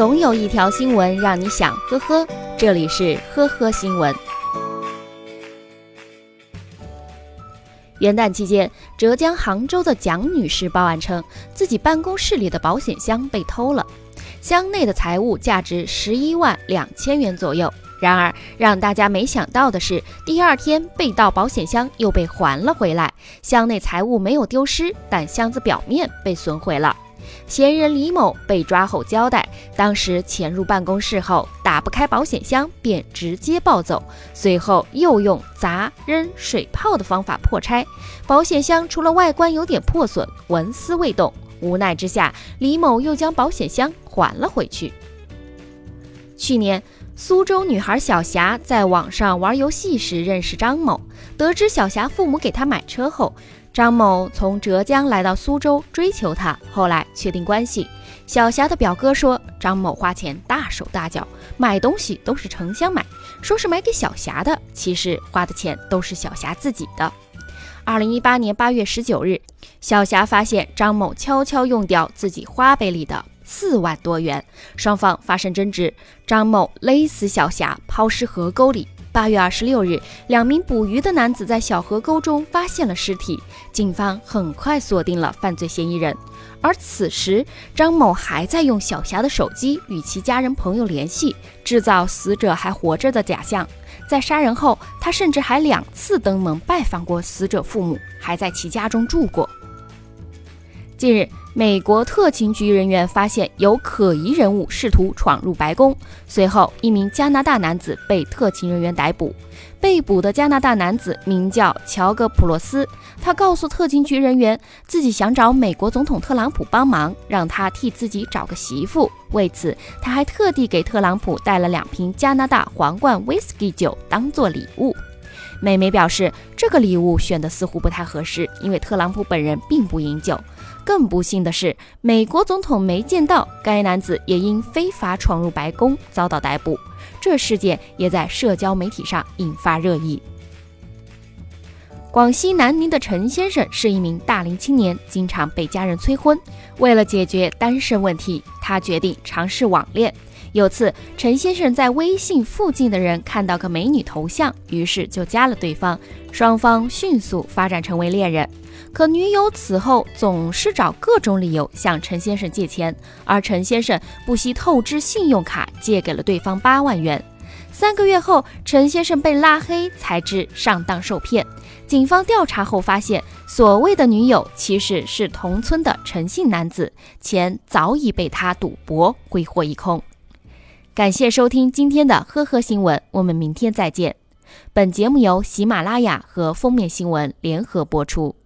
总有一条新闻让你想呵呵。这里是呵呵新闻。元旦期间，浙江杭州的蒋女士报案称，自己办公室里的保险箱被偷了，箱内的财物价值十一万两千元左右。然而，让大家没想到的是，第二天被盗保险箱又被还了回来，箱内财物没有丢失，但箱子表面被损毁了。嫌疑人李某被抓后交代，当时潜入办公室后打不开保险箱，便直接暴走，随后又用砸、扔、水泡的方法破拆保险箱，除了外观有点破损，纹丝未动。无奈之下，李某又将保险箱还了回去。去年，苏州女孩小霞在网上玩游戏时认识张某，得知小霞父母给她买车后。张某从浙江来到苏州追求她，后来确定关系。小霞的表哥说，张某花钱大手大脚，买东西都是成箱买，说是买给小霞的，其实花的钱都是小霞自己的。二零一八年八月十九日，小霞发现张某悄悄用掉自己花呗里的四万多元，双方发生争执，张某勒死小霞，抛尸河沟里。八月二十六日，两名捕鱼的男子在小河沟中发现了尸体，警方很快锁定了犯罪嫌疑人。而此时，张某还在用小霞的手机与其家人朋友联系，制造死者还活着的假象。在杀人后，他甚至还两次登门拜访过死者父母，还在其家中住过。近日，美国特勤局人员发现有可疑人物试图闯入白宫，随后一名加拿大男子被特勤人员逮捕。被捕的加拿大男子名叫乔格普洛斯，他告诉特勤局人员，自己想找美国总统特朗普帮忙，让他替自己找个媳妇。为此，他还特地给特朗普带了两瓶加拿大皇冠威士忌酒当做礼物。美媒表示，这个礼物选的似乎不太合适，因为特朗普本人并不饮酒。更不幸的是，美国总统没见到该男子，也因非法闯入白宫遭到逮捕。这事件也在社交媒体上引发热议。广西南宁的陈先生是一名大龄青年，经常被家人催婚。为了解决单身问题，他决定尝试网恋。有次，陈先生在微信附近的人看到个美女头像，于是就加了对方，双方迅速发展成为恋人。可女友此后总是找各种理由向陈先生借钱，而陈先生不惜透支信用卡借给了对方八万元。三个月后，陈先生被拉黑，才知上当受骗。警方调查后发现，所谓的女友其实是同村的陈姓男子，钱早已被他赌博挥霍一空。感谢收听今天的呵呵新闻，我们明天再见。本节目由喜马拉雅和封面新闻联合播出。